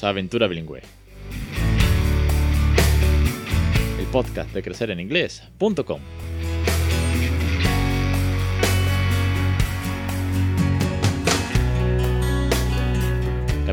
A Aventura Bilingüe. El podcast de crecereninglés.com.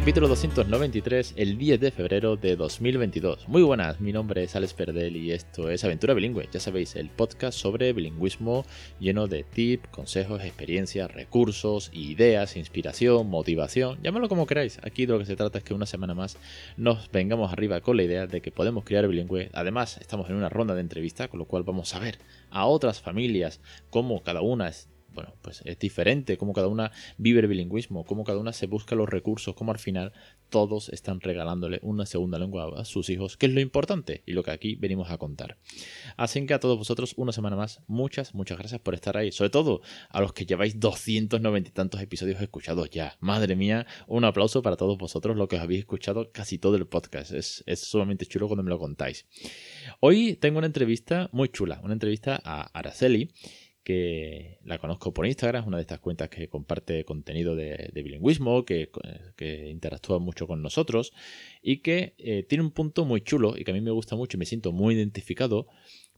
Capítulo 293, el 10 de febrero de 2022. Muy buenas, mi nombre es Alex Perdel y esto es Aventura Bilingüe. Ya sabéis, el podcast sobre bilingüismo lleno de tips, consejos, experiencias, recursos, ideas, inspiración, motivación, llámalo como queráis. Aquí de lo que se trata es que una semana más nos vengamos arriba con la idea de que podemos crear bilingüe. Además, estamos en una ronda de entrevista, con lo cual vamos a ver a otras familias cómo cada una es bueno, pues es diferente, cómo cada una vive el bilingüismo, cómo cada una se busca los recursos, cómo al final todos están regalándole una segunda lengua a sus hijos, que es lo importante y lo que aquí venimos a contar. Así que a todos vosotros, una semana más, muchas, muchas gracias por estar ahí. Sobre todo a los que lleváis 290 y tantos episodios escuchados ya. Madre mía, un aplauso para todos vosotros, los que os habéis escuchado casi todo el podcast. Es, es sumamente chulo cuando me lo contáis. Hoy tengo una entrevista muy chula, una entrevista a Araceli que la conozco por Instagram, es una de estas cuentas que comparte contenido de, bilingüismo, que, interactúa mucho con nosotros y que eh, tiene un punto muy chulo y que a mí me gusta mucho y me siento muy identificado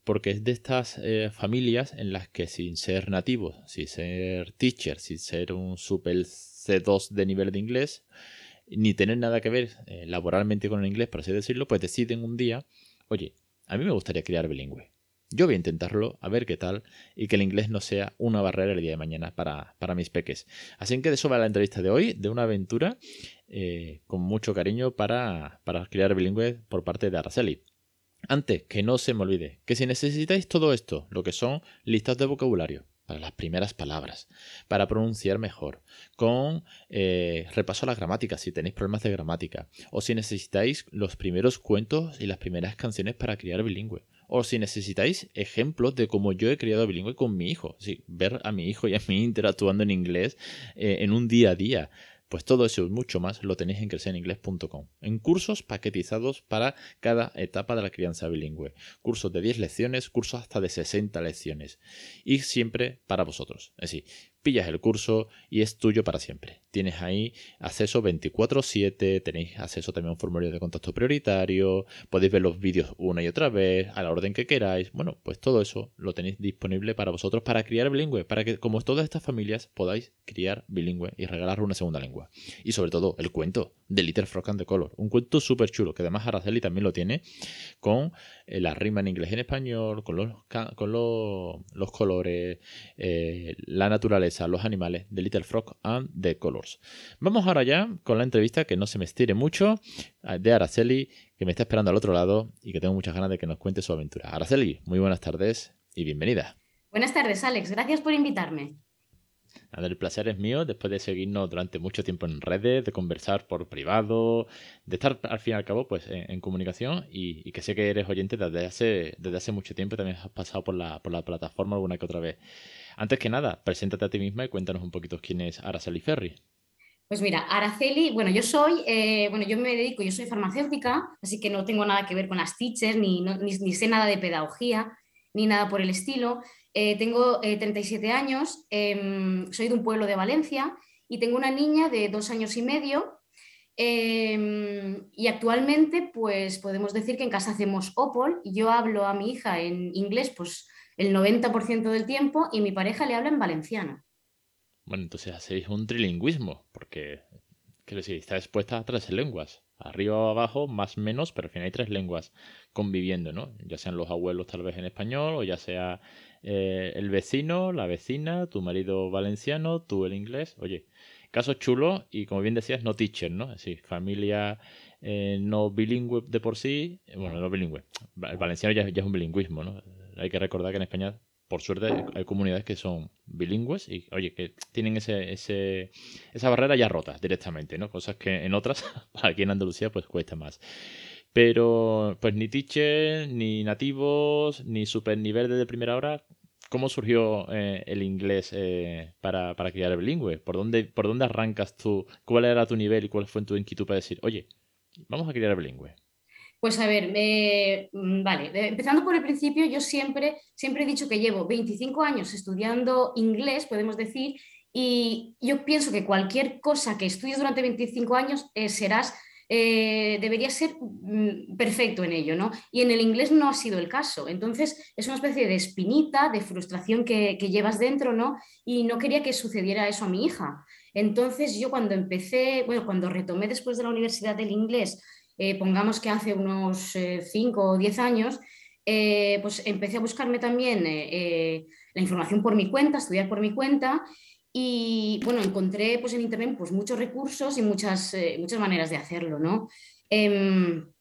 porque es de estas eh, familias en las que sin ser nativo, sin ser teacher, sin ser un super C2 de nivel de inglés, ni tener nada que ver eh, laboralmente con el inglés, por así decirlo, pues deciden un día, oye, a mí me gustaría criar bilingüe. Yo voy a intentarlo, a ver qué tal, y que el inglés no sea una barrera el día de mañana para, mis peques. Así que de eso va la entrevista de hoy, de una aventura eh, con mucho cariño para, para crear bilingüe por parte de Araceli. Antes, que no se me olvide, que si necesitáis todo esto, lo que son listas de vocabulario, para las primeras palabras, para pronunciar mejor, con eh, repaso a la gramática si tenéis problemas de gramática, o si necesitáis los primeros cuentos y las primeras canciones para criar bilingüe, o si necesitáis ejemplos de cómo yo he criado bilingüe con mi hijo, ver a mi hijo y a mí interactuando en inglés eh, en un día a día. Pues todo eso y mucho más lo tenéis en crecereningles.com, en cursos paquetizados para cada etapa de la crianza bilingüe. Cursos de 10 lecciones, cursos hasta de 60 lecciones. Y siempre para vosotros. Es decir, pillas el curso y es tuyo para siempre. Tienes ahí acceso 24/7, tenéis acceso también a un formulario de contacto prioritario, podéis ver los vídeos una y otra vez, a la orden que queráis. Bueno, pues todo eso lo tenéis disponible para vosotros para criar bilingüe, para que como todas estas familias podáis criar bilingüe y regalar una segunda lengua. Y sobre todo el cuento de Little Frog and the Color, un cuento súper chulo que además Araceli también lo tiene con la rima en inglés y en español, con los, con los, colores, eh, la naturaleza los animales de Little Frog and the Colors. Vamos ahora ya con la entrevista que no se me estire mucho eh, de Araceli, que me está esperando al otro lado y que tengo muchas ganas de que nos cuente su aventura. Araceli, muy buenas tardes y bienvenida. Buenas tardes, Alex. Gracias por invitarme. El placer es mío después de seguirnos durante mucho tiempo en redes, de conversar por privado, de estar al fin y al cabo pues, en, comunicación y, que sé que eres oyente desde hace, desde hace mucho tiempo y también has pasado por la, por la plataforma alguna que otra vez. Antes que nada, preséntate a ti misma y cuéntanos un poquito quién es Araceli Ferri. Pues mira, Araceli, bueno, yo soy, eh, bueno, yo me dedico, yo soy farmacéutica, así que no tengo nada que ver con las teachers, ni, ni, sé nada de pedagogía, ni nada por el estilo. Eh, tengo 37 eh, años, em, soy de un pueblo de Valencia y tengo una niña de dos años y medio. Em, y actualmente, pues podemos decir que en casa hacemos OPOL yo hablo a mi hija en inglés, pues el 90% del tiempo y mi pareja le habla en valenciano. Bueno, entonces hacéis un trilingüismo, porque quiero decir, está expuesta a tres lenguas, arriba o abajo, más o menos, pero al final hay tres lenguas conviviendo, ¿no? Ya sean los abuelos tal vez en español, o ya sea eh, el vecino, la vecina, tu marido valenciano, tú el inglés. Oye, caso chulo y como bien decías, no teacher, ¿no? Decir, familia eh, no bilingüe de por sí, bueno, no bilingüe, el valenciano ya, ya es un bilingüismo, ¿no? hay que recordar que en España, por suerte, hay comunidades que son bilingües y, oye, que tienen ese, ese, esa barrera ya rota directamente, ¿no? Cosas que en otras, aquí en Andalucía, pues cuesta más. Pero, pues ni teachers, ni nativos, ni super nivel de primera hora. ¿Cómo surgió eh, el inglés eh, para, para criar el bilingüe? ¿Por dónde, ¿Por dónde arrancas tú? ¿Cuál era tu nivel y cuál fue tu inquietud para decir, oye, vamos a criar el bilingüe? Pues a ver, mm, vale, empezando por el principio, yo siempre, siempre he dicho que llevo 25 años estudiando inglés, podemos decir, y yo pienso que cualquier cosa que estudies durante 25 años eh, serás eh, debería ser mm, perfecto en ello, ¿no? Y en el inglés no ha sido el caso. Entonces es una especie de espinita, de frustración que, llevas dentro, ¿no? Y no quería que sucediera eso a mi hija. Entonces yo cuando empecé, bueno, cuando retomé después de la universidad del inglés, eh, pongamos que hace unos 5 o 10 años, pues empecé a buscarme también la información por mi cuenta, estudiar por mi cuenta y bueno, encontré pues, en Internet pues, muchos recursos y muchas, eh, muchas maneras de hacerlo. ¿no? Em,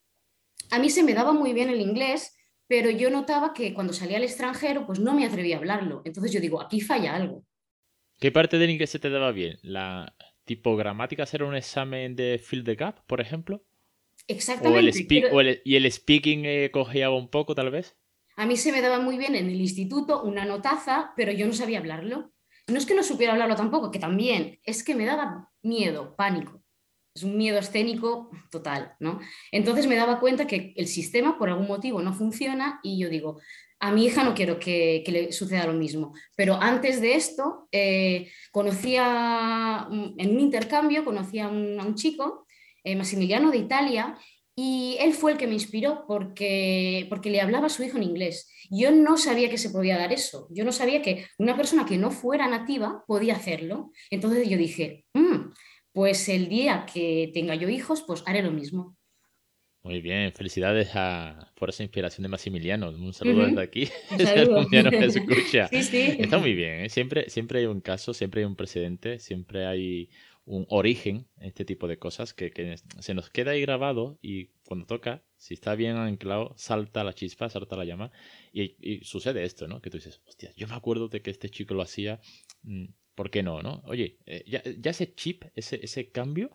a mí se me daba muy bien el inglés, pero yo notaba que cuando salía al extranjero pues no me atrevía a hablarlo. Entonces yo digo, aquí falla algo. ¿Qué parte del inglés se te daba bien? ¿La tipo gramática hacer un examen de fill the gap, por ejemplo? Exactamente. ¿O el, ¿Y el speaking eh, cojeaba un poco, tal vez? A mí se me daba muy bien en el instituto una notaza, pero yo no sabía hablarlo. No es que no supiera hablarlo tampoco, que también, es que me daba miedo, pánico. Es un miedo escénico total, ¿no? Entonces me daba cuenta que el sistema por algún motivo no funciona y yo digo, a mi hija no quiero que, le suceda lo mismo. Pero antes de esto, eh, conocía, en un intercambio, conocía a un, chico, eh, Massimiliano de Italia, y él fue el que me inspiró porque, porque le hablaba a su hijo en inglés. Yo no sabía que se podía dar eso. Yo no sabía que una persona que no fuera nativa podía hacerlo. Entonces yo dije, mm, pues el día que tenga yo hijos, pues haré lo mismo. Muy bien, felicidades por esa inspiración de Maximiliano. Un saludo desde aquí. escucha. Está muy bien, ¿eh? siempre, siempre hay un caso, siempre hay un precedente, siempre hay un origen en este tipo de cosas que, se nos queda ahí grabado y cuando toca, si está bien anclado, salta la chispa, salta la llama y, sucede esto, ¿no? Que tú dices, hostia, yo me acuerdo de que este chico lo hacía, mm, ¿por qué no, no? Oye, eh, ya, ese chip, ese, ese cambio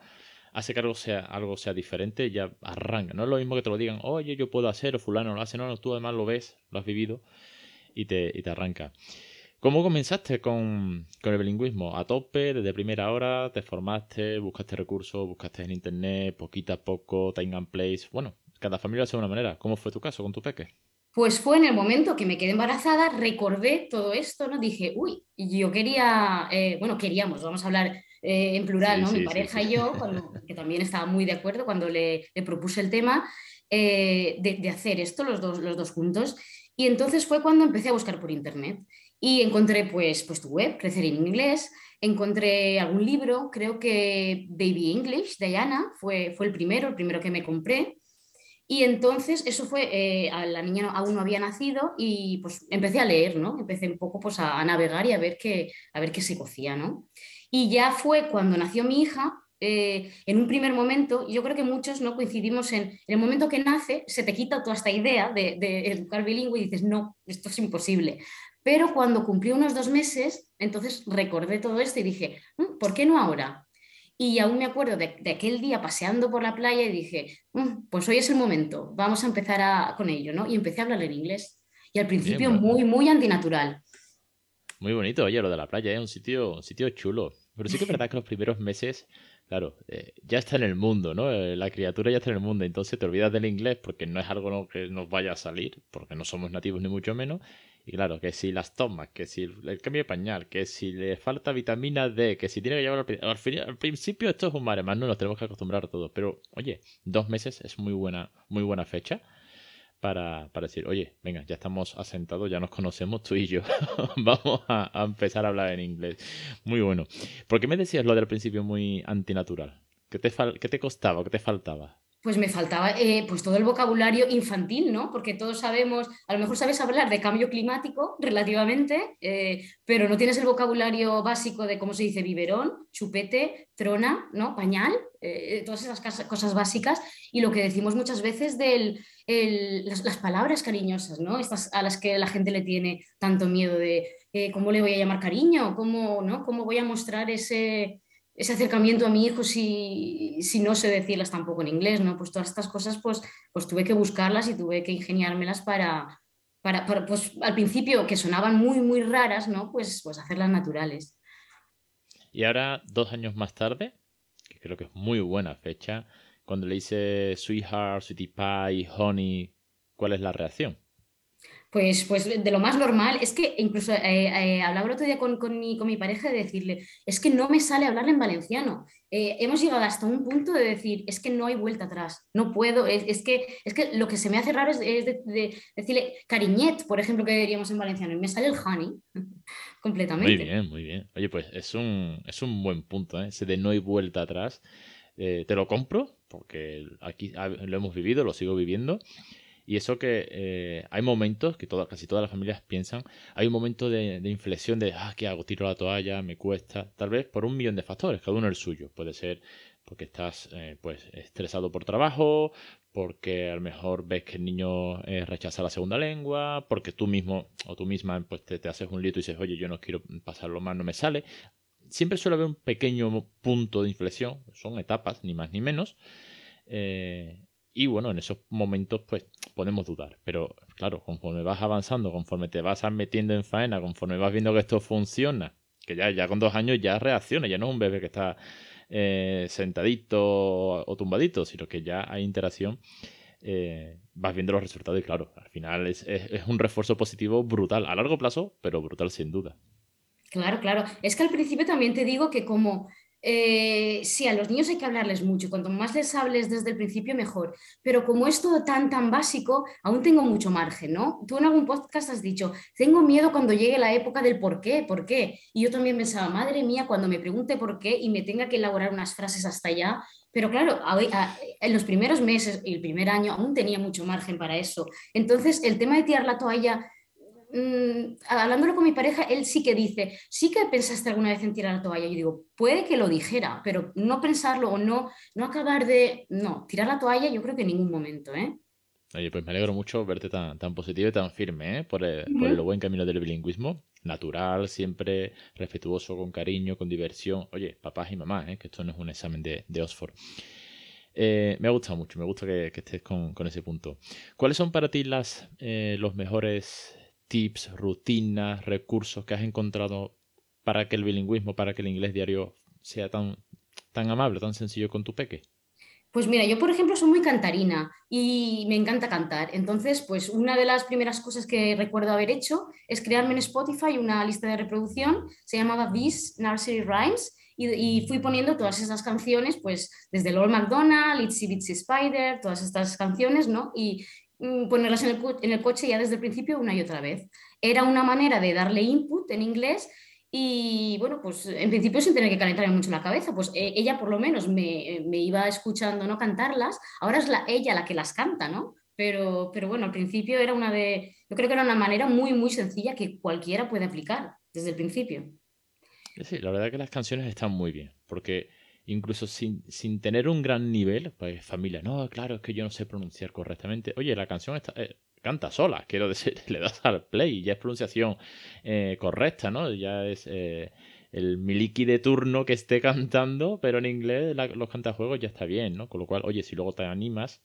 hace que algo sea, algo sea diferente, ya arranca. No es lo mismo que te lo digan, oye, yo puedo hacer o fulano lo hace, no, no, tú además lo ves, lo has vivido y te, y te arranca. ¿Cómo comenzaste con, el bilingüismo? ¿A tope, desde primera hora? ¿Te formaste? ¿Buscaste recursos? ¿Buscaste en internet? ¿Poquito a poco? ¿Time and place? Bueno, cada familia hace una manera. ¿Cómo fue tu caso con tu peque? Pues fue en el momento que me quedé embarazada, recordé todo esto, ¿no? Dije, uy, yo quería, eh, bueno, queríamos, vamos a hablar eh, en plural, ¿no? Mi pareja y yo, que también estaba muy de acuerdo cuando le, propuse el tema eh, de, de, hacer esto los dos, los dos juntos. Y entonces fue cuando empecé a buscar por internet. Y encontré pues, pues tu web, Crecer en Inglés, encontré algún libro, creo que Baby English de Diana fue, fue el primero, el primero que me compré. Y entonces eso fue, eh, la niña aún no había nacido y pues empecé a leer, ¿no? Empecé un poco pues a, navegar y a ver, qué, a ver qué se cocía, ¿no? Y ya fue cuando nació mi hija, eh, en un primer momento, yo creo que muchos no coincidimos en, en, el momento que nace, se te quita toda esta idea de, de, educar bilingüe y dices, no, esto es imposible. Pero cuando cumplí unos dos meses, entonces recordé todo esto y dije, mm, ¿por qué no ahora? Y aún me acuerdo de, aquel día paseando por la playa y dije, mm, pues hoy es el momento, vamos a empezar con ello, ¿no? Y empecé a hablar en inglés. Y al principio muy, muy antinatural. Muy bonito, oye, lo de la playa, es ¿eh? un sitio, un sitio chulo. Pero sí que es verdad que los primeros meses, claro, eh, ya está en el mundo, ¿no? Eh, la criatura ya está en el mundo, entonces te olvidas del inglés porque no es algo que nos vaya a salir, porque no somos nativos ni mucho menos, y claro, que si las tomas, que si el cambio de pañal, que si le falta vitamina D, que si tiene que llevar al, al, principio esto es un mare más, no nos tenemos que acostumbrar a todo. Pero, oye, dos meses es muy buena, muy buena fecha para, decir, oye, venga, ya estamos asentados, ya nos conocemos tú y yo. Vamos a, empezar a hablar en inglés. Muy bueno. ¿Por qué me decías lo del principio muy antinatural? ¿Qué te, qué te costaba? ¿Qué te faltaba? Pues me faltaba eh, pues todo el vocabulario infantil, ¿no? Porque todos sabemos, a lo mejor sabes hablar de cambio climático relativamente, eh, pero no tienes el vocabulario básico de cómo se dice biberón, chupete, trona, ¿no? Pañal, eh, todas esas cosas básicas y lo que decimos muchas veces de las, palabras cariñosas, ¿no? Estas a las que la gente le tiene tanto miedo de cómo le voy a llamar cariño, cómo, ¿no? cómo voy a mostrar ese ese acercamiento a mi hijo si, si, no sé decirlas tampoco en inglés, ¿no? Pues todas estas cosas, pues, pues tuve que buscarlas y tuve que ingeniármelas para, para, pues al principio que sonaban muy, muy raras, ¿no? Pues, pues hacerlas naturales. Y ahora, dos años más tarde, que creo que es muy buena fecha, cuando le hice Sweetheart, Sweetie Pie, Honey, ¿cuál es la reacción? Pues, pues de lo más normal, es que incluso eh, eh, hablaba el otro día con, con, mi, con, mi, pareja de decirle, es que no me sale hablarle en valenciano. Eh, hemos llegado hasta un punto de decir, es que no hay vuelta atrás, no puedo, es, que, es que lo que se me hace raro es, es de, de, decirle cariñet, por ejemplo, que diríamos en valenciano, y me sale el honey completamente. Muy bien, muy bien. Oye, pues es un, es un buen punto, ese de no hay vuelta atrás. te lo compro, porque aquí lo hemos vivido, lo sigo viviendo. Y eso que eh, hay momentos que casi todas las familias piensan, hay un momento de, inflexión de, ah, ¿qué hago? Tiro la toalla, me cuesta, tal vez por un millón de factores, cada uno el suyo. Puede ser porque estás eh, pues estresado por trabajo, porque a lo mejor ves que el niño eh, rechaza la segunda lengua, porque tú mismo o tú misma pues te, haces un lío y dices, oye, yo no quiero pasarlo más, no me sale. Siempre suele haber un pequeño punto de inflexión, son etapas, ni más ni menos. Y bueno, en esos momentos pues podemos dudar. Pero claro, conforme vas avanzando, conforme te vas metiendo en faena, conforme vas viendo que esto funciona, que ya, ya con dos años ya reacciona, ya no es un bebé que está eh, sentadito o tumbadito, sino que ya hay interacción, eh, vas viendo los resultados y claro, al final es, es un refuerzo positivo brutal, a largo plazo, pero brutal sin duda. Claro, claro. Es que al principio también te digo que como eh, sí, a los niños hay que hablarles mucho, cuanto más les hables desde el principio mejor, pero como es todo tan, tan básico, aún tengo mucho margen, ¿no? Tú en algún podcast has dicho, tengo miedo cuando llegue la época del por qué, por qué, y yo también pensaba, madre mía, cuando me pregunte por qué y me tenga que elaborar unas frases hasta allá, pero claro, en los primeros meses y el primer año aún tenía mucho margen para eso. Entonces, el tema de tirar la toalla Mm, hablándolo con mi pareja, él sí que dice, sí que pensaste alguna vez en tirar la toalla. Yo digo, puede que lo dijera, pero no pensarlo o no, no acabar de, no, tirar la toalla yo creo que en ningún momento, ¿eh? Oye, pues me alegro mucho verte tan, tan positivo y tan firme ¿eh? por, el, por el buen camino del bilingüismo. Natural, siempre respetuoso, con cariño, con diversión. Oye, papás y mamás, ¿eh? que esto no es un examen de, de Oxford. Eh, me ha gustado mucho, me gusta que, que estés con, con, ese punto. ¿Cuáles son para ti las, eh, los mejores tips, rutinas, recursos que has encontrado para que el bilingüismo, para que el inglés diario sea tan, tan amable, tan sencillo con tu peque? Pues mira, yo por ejemplo soy muy cantarina y me encanta cantar. Entonces, pues una de las primeras cosas que recuerdo haber hecho es crearme en Spotify una lista de reproducción, se llamaba This Nursery Rhymes y, fui poniendo todas esas canciones, pues desde Lord McDonald, Itsy Bitsy Spider, todas estas canciones, ¿no? Y, ponerlas en el, en el coche ya desde el principio una y otra vez. Era una manera de darle input en inglés y bueno, pues en principio sin tener que calentarme mucho la cabeza, pues e, ella por lo menos me, me, iba escuchando no cantarlas, ahora es la, ella la que las canta, ¿no? Pero, pero bueno, al principio era una de, yo creo que era una manera muy, muy sencilla que cualquiera puede aplicar desde el principio. Sí, la verdad que las canciones están muy bien, porque incluso sin, sin, tener un gran nivel, pues familia, no, claro, es que yo no sé pronunciar correctamente. Oye, la canción está, eh, canta sola, quiero decir, le das al play y ya es pronunciación eh, correcta, ¿no? Ya es eh, el miliki de turno que esté cantando, pero en inglés los cantajuegos ya está bien, ¿no? Con lo cual, oye, si luego te animas,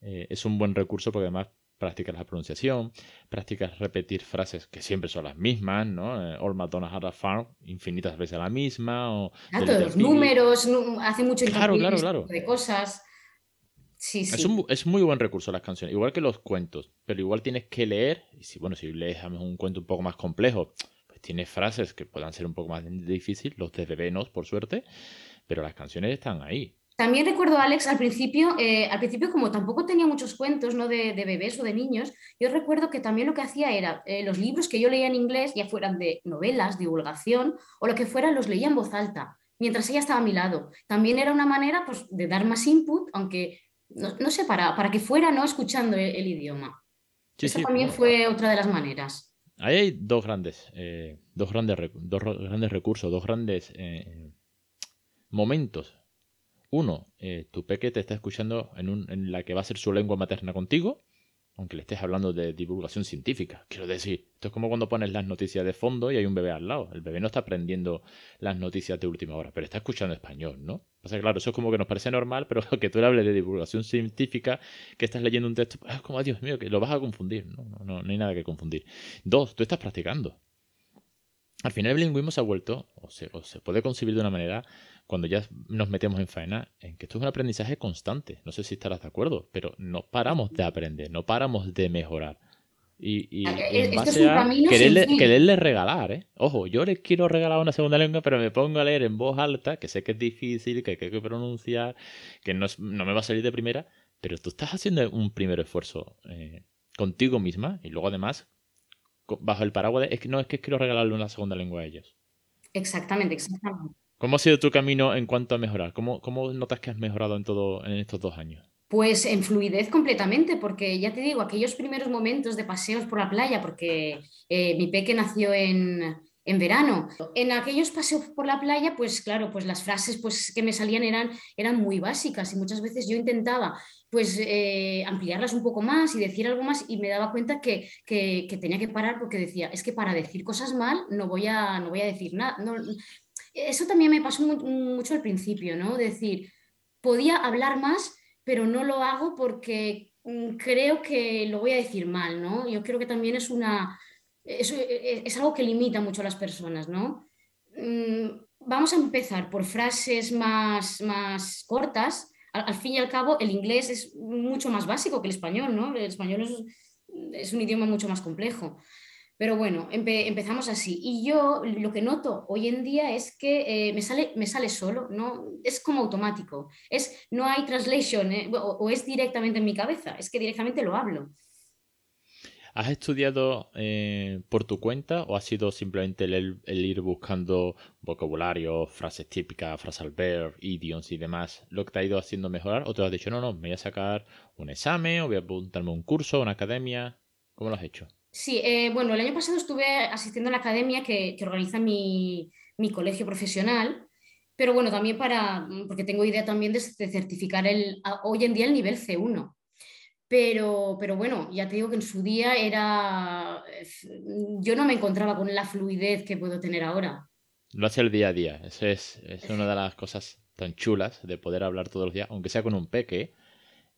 es un buen recurso porque además practicas la pronunciación, practicas repetir frases que siempre son las mismas, ¿no? Eh, All McDonald's had a farm, infinitas veces la misma. O ah, los números, hace mucho claro, claro, claro. de cosas. Sí, sí. Es, un, es, muy buen recurso las canciones, igual que los cuentos, pero igual tienes que leer, y si, bueno, si lees un cuento un poco más complejo, pues tienes frases que puedan ser un poco más difíciles, los de bebé por suerte, pero las canciones están ahí. También recuerdo, Alex, al principio, eh, al principio como tampoco tenía muchos cuentos ¿no? de, bebés o de niños, yo recuerdo que también lo que hacía era eh, los libros que yo leía en inglés, ya fueran de novelas, divulgación o lo que fuera, los leía en voz alta, mientras ella estaba a mi lado. También era una manera pues, de dar más input, aunque no, sé, para, para, que fuera ¿no? escuchando el, idioma. Eso también fue otra de las maneras. Ahí hay dos grandes, eh, dos grandes, dos grandes recursos, dos grandes momentos uno, eh, tu peque te está escuchando en, la que va a ser su lengua materna contigo, aunque le estés hablando de divulgación científica. Quiero decir, esto es como cuando pones las noticias de fondo y hay un bebé al lado. El bebé no está aprendiendo las noticias de última hora, pero está escuchando español, ¿no? O sea, claro, eso es como que nos parece normal, pero que tú le hables de divulgación científica, que estás leyendo un texto, es como, Dios mío, que lo vas a confundir. No, no, no, no hay nada que confundir. Dos, tú estás practicando. Al final el bilingüismo se ha vuelto, o se, o se puede concebir de una manera cuando ya nos metemos en faena, en que esto es un aprendizaje constante. No sé si estarás de acuerdo, pero no paramos de aprender, no paramos de mejorar. Y, en base a quererle, quererle, regalar, ¿eh? Ojo, yo les quiero regalar una segunda lengua, pero me pongo a leer en voz alta, que sé que es difícil, que hay que pronunciar, que no, no me va a salir de primera, pero tú estás haciendo un primer esfuerzo eh, contigo misma y luego además bajo el paraguas de, es que no es que quiero regalarle una segunda lengua a ellos. Exactamente, exactamente. ¿Cómo ha sido tu camino en cuanto a mejorar? ¿Cómo, cómo notas que has mejorado en todo en estos dos años? Pues en fluidez completamente, porque ya te digo, aquellos primeros momentos de paseos por la playa, porque eh, mi peque nació en, verano. En aquellos paseos por la playa, pues claro, pues las frases pues, que me salían eran, eran muy básicas y muchas veces yo intentaba pues eh, ampliarlas un poco más y decir algo más y me daba cuenta que, tenía que parar porque decía, es que para decir cosas mal no voy a, no voy a decir nada. Eso también me pasó mucho al principio, ¿no? Decir, podía hablar más pero no lo hago porque mm, creo que lo voy a decir mal, ¿no? Yo creo que también es una... Es, es algo que limita mucho a las personas, ¿no? Mm, vamos a empezar por frases más, más cortas. Al, fin y al cabo, el inglés es mucho más básico que el español, ¿no? El español es, es un idioma mucho más complejo. Pero bueno, empezamos así. Y yo lo que noto hoy en día es que eh, me, sale, me sale solo, ¿no? es como automático. Es, no hay translation ¿eh? o, es directamente en mi cabeza, es que directamente lo hablo. ¿Has estudiado eh, por tu cuenta o ha sido simplemente el, ir buscando vocabulario, frases típicas, frases al ver, idioms y demás, lo que te ha ido haciendo mejorar? ¿O te has dicho, no, no, me voy a sacar un examen o voy a apuntarme a un curso, una academia? ¿Cómo lo has hecho? Sí, eh, bueno, el año pasado estuve asistiendo a la academia que, organiza mi, colegio profesional, pero bueno, también para, mm, porque tengo idea también de, certificar el, hoy en día el nivel C1. Pero, pero bueno, ya te digo que en su día era, yo no me encontraba con la fluidez que puedo tener ahora. Lo hace el día a día, eso es, es una de las cosas tan chulas de poder hablar todos los días, aunque sea con un peque,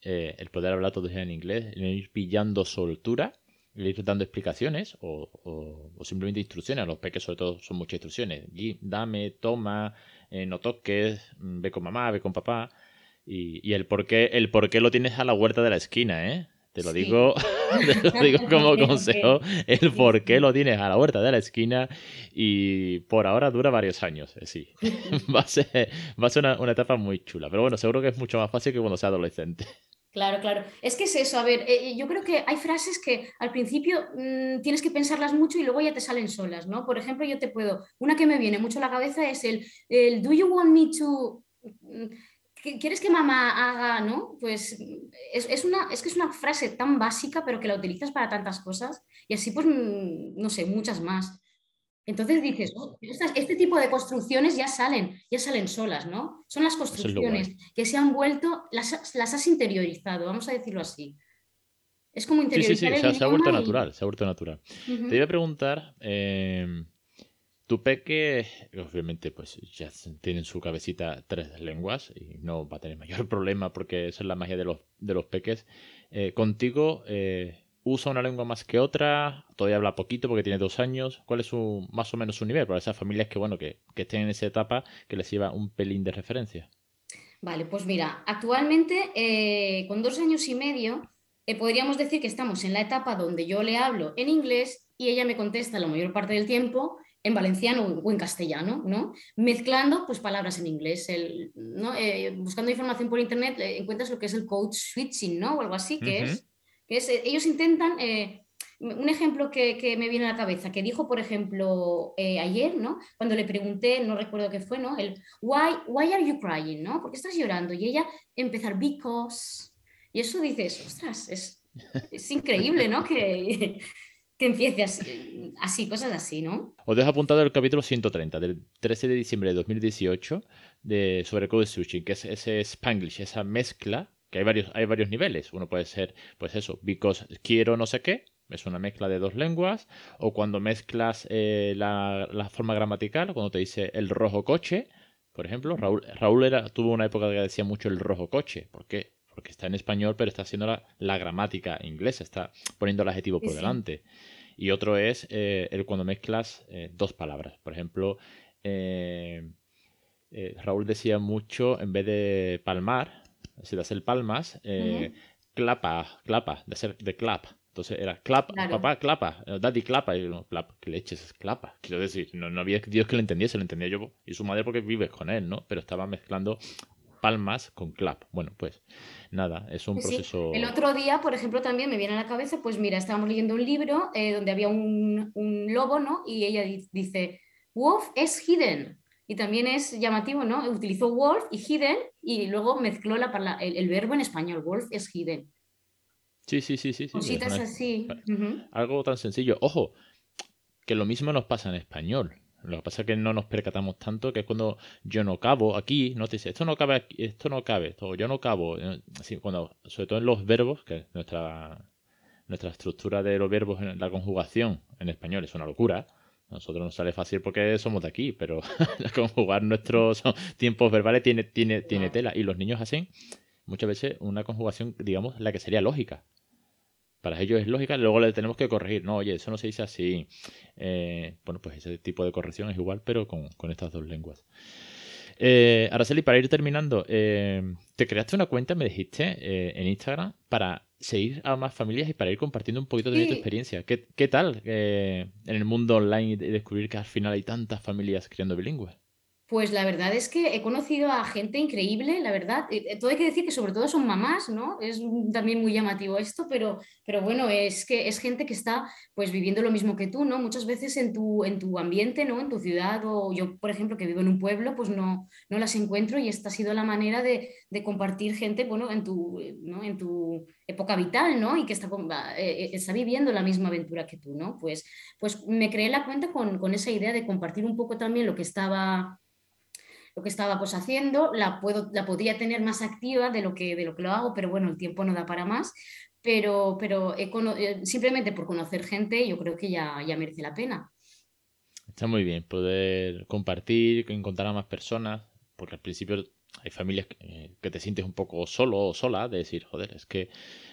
eh, el poder hablar todos los días en inglés, el ir pillando soltura ir dando explicaciones o, simplemente instrucciones. A los peques sobre todo son muchas instrucciones. Dame, toma, eh, no toques, mm, ve con mamá, ve con papá. Y, el, por qué, el por qué lo tienes a la huerta de la esquina, ¿eh? Te lo, digo, te lo digo como consejo, el por qué lo tienes a la huerta de la esquina y por ahora dura varios años, eh, sí. Va a ser, va a ser una, una etapa muy chula, pero bueno, seguro que es mucho más fácil que cuando sea adolescente. Claro, claro. Es que es eso, a ver, eh, eh, yo creo que hay frases que al principio mm, tienes que pensarlas mucho y luego ya te salen solas, ¿no? Por ejemplo, yo te puedo, una que me viene mucho a la cabeza es el, el Do you want me to... Mm, ¿Quieres que mamá haga, no? Pues es, una, es que es una frase tan básica, pero que la utilizas para tantas cosas y así, pues, mm, no sé, muchas más. Entonces dices, oh, este tipo de construcciones ya salen, ya salen solas, ¿no? Son las construcciones que se han vuelto, las, has interiorizado, vamos a decirlo así. Es como interiorizar. Sí, sí, sí, se, ha vuelto natural, se ha vuelto natural. Te iba a preguntar, em, tu peque, obviamente, pues ya tiene en su cabecita tres lenguas y no va a tener mayor problema porque esa es la magia de los, de los peques. Eh, contigo, eh, usa una lengua más que otra, todavía habla poquito porque tiene dos años. ¿Cuál es su, más o menos su nivel? Para esas familias que, bueno, que, estén en esa etapa, que les lleva un pelín de referencia. Vale, pues mira, actualmente eh, con dos años y medio eh, podríamos decir que estamos en la etapa donde yo le hablo en inglés y ella me contesta la mayor parte del tiempo en valenciano o en castellano, ¿no? Mezclando pues palabras en inglés. ¿no? Eh, buscando información por internet encuentras lo que es el code switching, ¿no? O algo así, que es eh, ellos intentan, eh, un ejemplo que, me viene a la cabeza, que dijo, por ejemplo, eh, ayer, ¿no? Cuando le pregunté, no recuerdo qué fue, ¿no? El, why, why are you crying, ¿no? ¿Por qué estás llorando? Y ella empezar, because. Y eso dices, ostras, es, es increíble, ¿no? Que, que empiece así, cosas así, ¿no? Os dejo apuntado el capítulo 130 del 13 de diciembre de 2018 de, sobre Code Switching, que es ese Spanglish, esa mezcla que hay varios, hay varios niveles. Uno puede ser, pues eso, because quiero no sé qué, es una mezcla de dos lenguas, o cuando mezclas eh, la, forma gramatical, cuando te dice el rojo coche, por ejemplo, Raúl, Raúl era, tuvo una época que decía mucho el rojo coche. ¿Por qué? Porque está en español, pero está haciendo la, gramática inglesa, está poniendo el adjetivo por delante. Y otro es eh, el cuando mezclas eh, dos palabras. Por ejemplo, Raúl decía mucho, en vez de palmar, si das el palmas, eh, clapa, clapa, de ser de clap, Entonces era clap, papá, clapa, eh, daddy, clapa. Y yo, clap, ¿qué leches es clapa? Quiero decir, no, no había Dios que le entendiese, lo entendía yo y su madre porque vives con él, ¿no? Pero estaba mezclando palmas con clap. Bueno, pues nada, es un proceso. El otro día, por ejemplo, también me viene a la cabeza, pues mira, estábamos leyendo un libro eh, donde había un, lobo, ¿no? Y ella dice, Wolf es hidden. Y también es llamativo, ¿no? Utilizó wolf y hidden y luego mezcló la, el, verbo en español. Wolf es hidden. Sí, sí, sí, sí. Cositas así. Algo tan sencillo. Ojo, que lo mismo nos pasa en español. Lo que pasa es que no nos percatamos tanto que es cuando yo no cabo aquí, no te dice, esto no cabe esto no cabe, esto yo no cabo. Eh, así, cuando, sobre todo en los verbos, que nuestra, nuestra estructura de los verbos en la conjugación en español es una locura. A nosotros nos sale fácil porque somos de aquí, pero conjugar nuestros tiempos verbales tiene, tiene, tiene tela. Y los niños hacen muchas veces una conjugación, digamos, la que sería lógica para ellos es lógica, luego le tenemos que corregir. No, oye, eso no se dice así. Eh, bueno, pues ese tipo de corrección es igual, pero con, estas dos lenguas. Eh, Araceli, para ir terminando, eh, te creaste una cuenta, me dijiste, eh, en Instagram para seguir a más familias y para ir compartiendo un poquito de tu experiencia. ¿Qué, qué tal en el mundo online y descubrir que al final hay tantas familias criando bilingües? Pues la verdad es que he conocido a gente increíble, la verdad. Eh, eh, todo hay que decir que sobre todo son mamás, ¿no? Es también muy llamativo esto, pero, pero bueno, es que es gente que está pues viviendo lo mismo que tú, ¿no? Muchas veces en tu, en tu ambiente, ¿no? En tu ciudad o yo, por ejemplo, que vivo en un pueblo, pues no, no las encuentro y esta ha sido la manera de, compartir gente, bueno, en tu, en tu época vital, ¿no? Y que está, eh, está viviendo la misma aventura que tú, ¿no? Pues, pues me creé la cuenta con, con esa idea de compartir un poco también lo que estaba lo que estaba pues haciendo, la, puedo, la podría tener más activa de lo, que, de lo que lo hago, pero bueno, el tiempo no da para más. Pero, pero eh, simplemente por conocer gente, yo creo que ya, ya merece la pena. Está muy bien poder compartir, encontrar a más personas, porque al principio hay familias que, que te sientes un poco solo o sola, de decir, joder, es que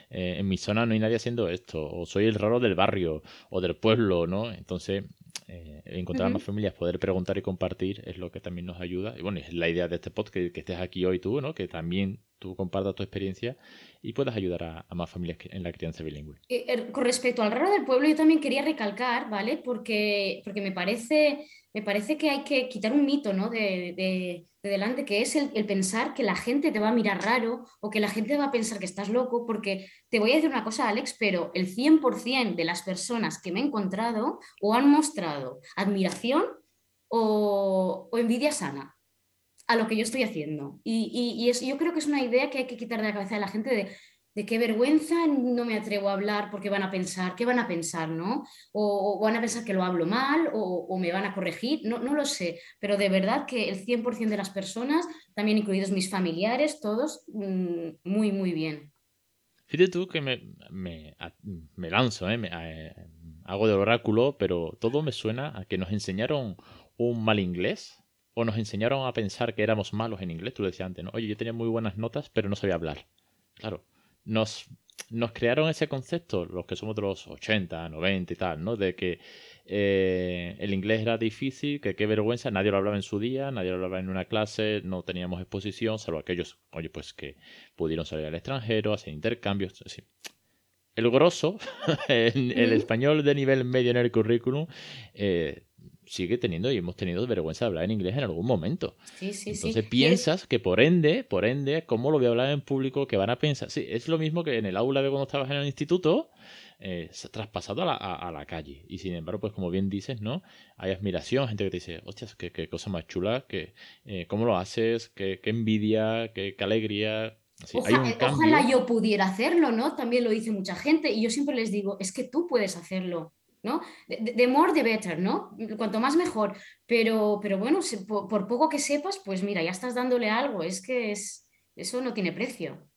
eh, en mi zona no hay nadie haciendo esto, o soy el raro del barrio o del pueblo, ¿no? Entonces, eh, encontrar más familias, poder preguntar y compartir es lo que también nos ayuda. Y bueno, es la idea de este podcast, que, que estés aquí hoy tú, ¿no? Que también tú compartas tu experiencia y puedas ayudar a, más familias en la crianza bilingüe. Eh, con respecto al raro del pueblo, yo también quería recalcar, ¿vale? Porque, porque me parece me parece que hay que quitar un mito ¿no? de, delante, que es el, pensar que la gente te va a mirar raro o que la gente va a pensar que estás loco, porque te voy a decir una cosa, Alex, pero el 100% de las personas que me he encontrado o han mostrado admiración o, envidia sana a lo que yo estoy haciendo. Y, y, yo creo que es una idea que hay que quitar de la cabeza de la gente de de qué vergüenza no me atrevo a hablar porque van a pensar, ¿qué van a pensar, no? O, van a pensar que lo hablo mal o, me van a corregir, no, no, lo sé, pero de verdad que el 100% de las personas, también incluidos mis familiares, todos, mm, muy, muy bien. Fíjate tú que me, me, me lanzo, ¿eh? ¿eh? hago de oráculo, pero todo me suena a que nos enseñaron un mal inglés o nos enseñaron a pensar que éramos malos en inglés. Tú lo decías antes, ¿no? Oye, yo tenía muy buenas notas, pero no sabía hablar. Claro, nos, nos crearon ese concepto, los que somos de los 80, 90 y tal, ¿no? De que eh, el inglés era difícil, que qué vergüenza, nadie lo hablaba en su día, nadie lo hablaba en una clase, no teníamos exposición, salvo aquellos, oye, pues que pudieron salir al extranjero, hacer intercambios. Así. El grosso, el, el, español de nivel medio en el currículum, eh, sigue teniendo y hemos tenido vergüenza de hablar en inglés en algún momento. Sí, sí, Entonces piensas que por ende, por ende, ¿cómo lo voy a hablar en público? Que van a pensar. Sí, es lo mismo que en el aula de cuando estabas en el instituto, eh, traspasado a la, a, la, calle. Y sin embargo, pues como bien dices, ¿no? Hay admiración, gente que te dice, hostias, qué, qué cosa más chula, que, eh, cómo lo haces, qué, qué envidia, qué, qué alegría. Ojalá yo pudiera hacerlo, ¿no? También lo dice mucha gente y yo siempre les digo, es que tú puedes hacerlo. ¿No? De, more, the better, ¿no? Cuanto más mejor. Pero, pero bueno, por, poco que sepas, pues mira, ya estás dándole algo. Es que es, eso no tiene precio.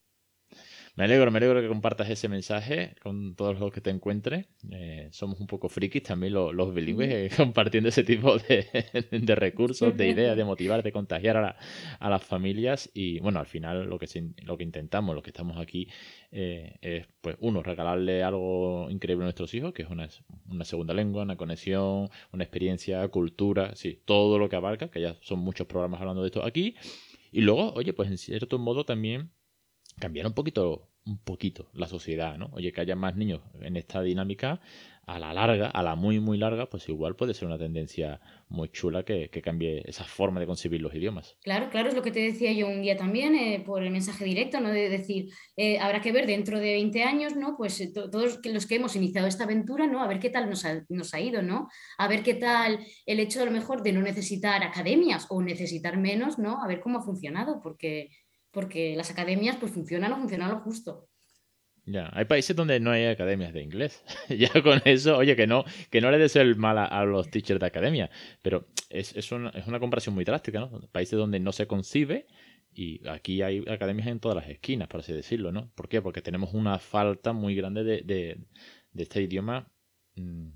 Me alegro, me alegro que compartas ese mensaje con todos los que te encuentres. Eh, somos un poco frikis también los, bilingües eh, compartiendo ese tipo de, recursos, de ideas, de motivar, de contagiar a, las familias. Y bueno, al final lo que, lo que intentamos, lo que estamos aquí, eh, es, pues, uno, regalarle algo increíble a nuestros hijos, que es una, una segunda lengua, una conexión, una experiencia, cultura, sí, todo lo que abarca, que ya son muchos programas hablando de esto aquí. Y luego, oye, pues en cierto modo también cambiar un poquito un poquito la sociedad, ¿no? Oye, que haya más niños en esta dinámica, a la larga, a la muy, muy larga, pues igual puede ser una tendencia muy chula que, cambie esa forma de concebir los idiomas. Claro, claro, es lo que te decía yo un día también eh, por el mensaje directo, ¿no? De decir, eh, habrá que ver dentro de 20 años, ¿no? Pues eh, todos los que hemos iniciado esta aventura, ¿no? A ver qué tal nos ha, nos ha ido, ¿no? A ver qué tal el hecho a lo mejor de no necesitar academias o necesitar menos, ¿no? A ver cómo ha funcionado, porque, porque las academias pues funcionan o funcionan lo justo. Ya, hay países donde no hay academias de inglés. ya con eso, oye, que no, que no le des el mal a, los teachers de academia, pero es, es, una, es una comparación muy drástica, ¿no? Países donde no se concibe y aquí hay academias en todas las esquinas, por así decirlo, ¿no? ¿Por qué? Porque tenemos una falta muy grande de, de, de este idioma mm,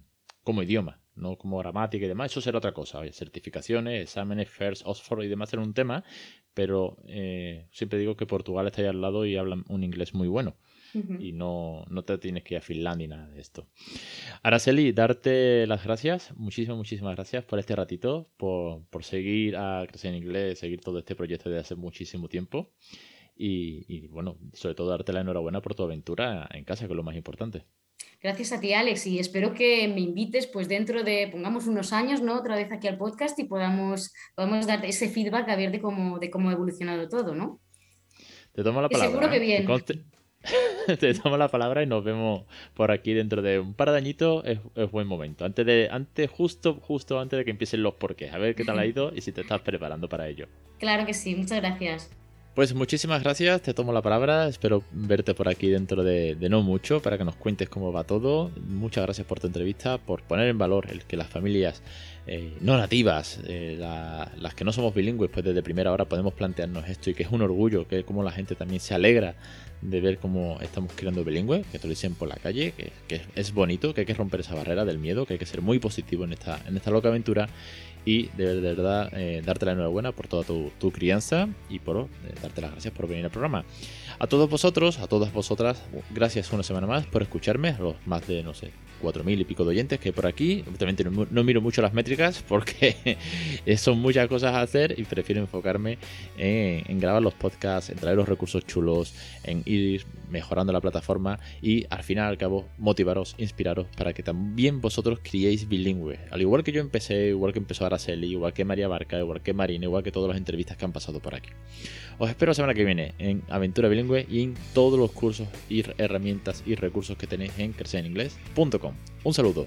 como idioma, no como gramática y demás. Eso será otra cosa. Oye, certificaciones, exámenes, FIRST, Oxford y demás será un tema, pero eh, siempre digo que Portugal está ahí al lado y hablan un inglés muy bueno y no, no te tienes que ir a Finlandia ni nada de esto. Araceli, darte las gracias, muchísimas, muchísimas gracias por este ratito, por, por seguir a Crecer en Inglés, seguir todo este proyecto desde hace muchísimo tiempo. Y, y, bueno, sobre todo darte la enhorabuena por tu aventura en casa, que es lo más importante. Gracias a ti, Alex, y espero que me invites pues dentro de, pongamos unos años, ¿no? Otra vez aquí al podcast y podamos, podamos darte ese feedback a ver de cómo, de cómo ha evolucionado todo, ¿no? Te tomo la palabra. seguro que ¿eh? bien. te tomo la palabra y nos vemos por aquí dentro de un par de añitos. Es, buen momento. Antes de, antes, justo, justo antes de que empiecen los porqués. A ver qué tal ha ido y si te estás preparando para ello. Claro que sí, muchas gracias. Pues muchísimas gracias, te tomo la palabra, espero verte por aquí dentro de, no mucho para que nos cuentes cómo va todo. Muchas gracias por tu entrevista, por poner en valor el que las familias eh, no nativas, eh, las que no somos bilingües, pues desde primera hora podemos plantearnos esto y que es un orgullo, que como la gente también se alegra de ver cómo estamos creando bilingües, que te lo dicen por la calle, que, es bonito, que hay que romper esa barrera del miedo, que hay que ser muy positivo en esta, en esta loca aventura y de, verdad eh, darte la enhorabuena por toda tu, crianza y por eh, darte las gracias por venir al programa. A todos vosotros, a todas vosotras, gracias una semana más por escucharme, los más de, no sé, cuatro mil y pico de oyentes que por aquí. Obviamente no, miro mucho las métricas porque son muchas cosas a hacer y prefiero enfocarme en, grabar los podcasts, en traer los recursos chulos, en ir mejorando la plataforma y al final al cabo motivaros, inspiraros para que también vosotros criéis bilingüe. Al igual que yo empecé, igual que empezó Araceli, igual que María Barca, igual que Marina, igual que todas las entrevistas que han pasado por aquí. Os espero la semana que viene en Aventura Bilingüe y en todos los cursos y herramientas y recursos que tenéis en crecereninglés.com. Un saludo.